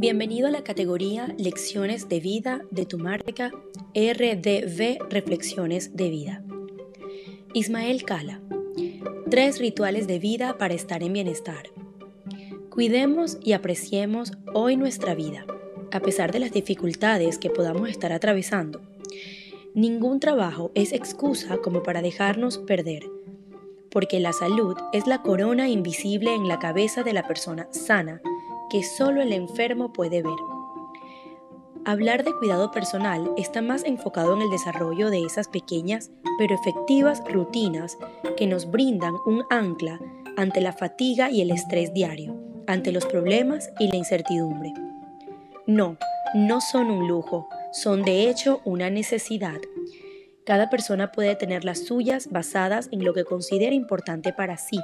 Bienvenido a la categoría Lecciones de Vida de tu marca RDV Reflexiones de Vida. Ismael Cala. Tres rituales de vida para estar en bienestar. Cuidemos y apreciemos hoy nuestra vida, a pesar de las dificultades que podamos estar atravesando. Ningún trabajo es excusa como para dejarnos perder, porque la salud es la corona invisible en la cabeza de la persona sana que solo el enfermo puede ver. Hablar de cuidado personal está más enfocado en el desarrollo de esas pequeñas pero efectivas rutinas que nos brindan un ancla ante la fatiga y el estrés diario, ante los problemas y la incertidumbre. No, no son un lujo, son de hecho una necesidad. Cada persona puede tener las suyas basadas en lo que considera importante para sí,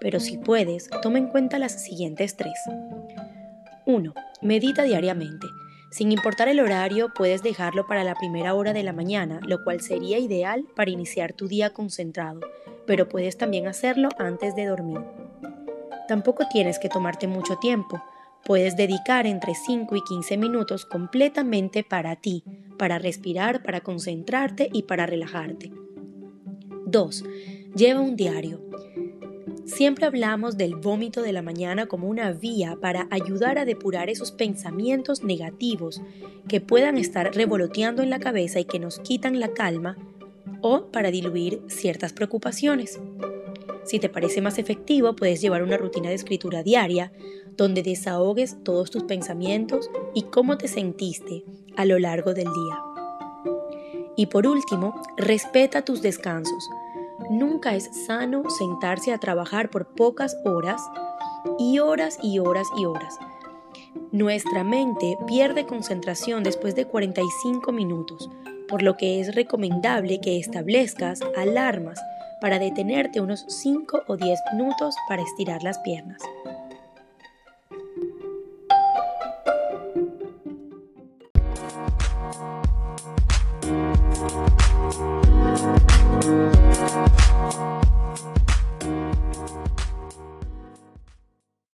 pero si puedes, toma en cuenta las siguientes tres. 1. Medita diariamente. Sin importar el horario, puedes dejarlo para la primera hora de la mañana, lo cual sería ideal para iniciar tu día concentrado, pero puedes también hacerlo antes de dormir. Tampoco tienes que tomarte mucho tiempo. Puedes dedicar entre 5 y 15 minutos completamente para ti, para respirar, para concentrarte y para relajarte. 2. Lleva un diario. Siempre hablamos del vómito de la mañana como una vía para ayudar a depurar esos pensamientos negativos que puedan estar revoloteando en la cabeza y que nos quitan la calma o para diluir ciertas preocupaciones. Si te parece más efectivo, puedes llevar una rutina de escritura diaria donde desahogues todos tus pensamientos y cómo te sentiste a lo largo del día. Y por último, respeta tus descansos. Nunca es sano sentarse a trabajar por pocas horas y horas y horas y horas. Nuestra mente pierde concentración después de 45 minutos, por lo que es recomendable que establezcas alarmas para detenerte unos 5 o 10 minutos para estirar las piernas.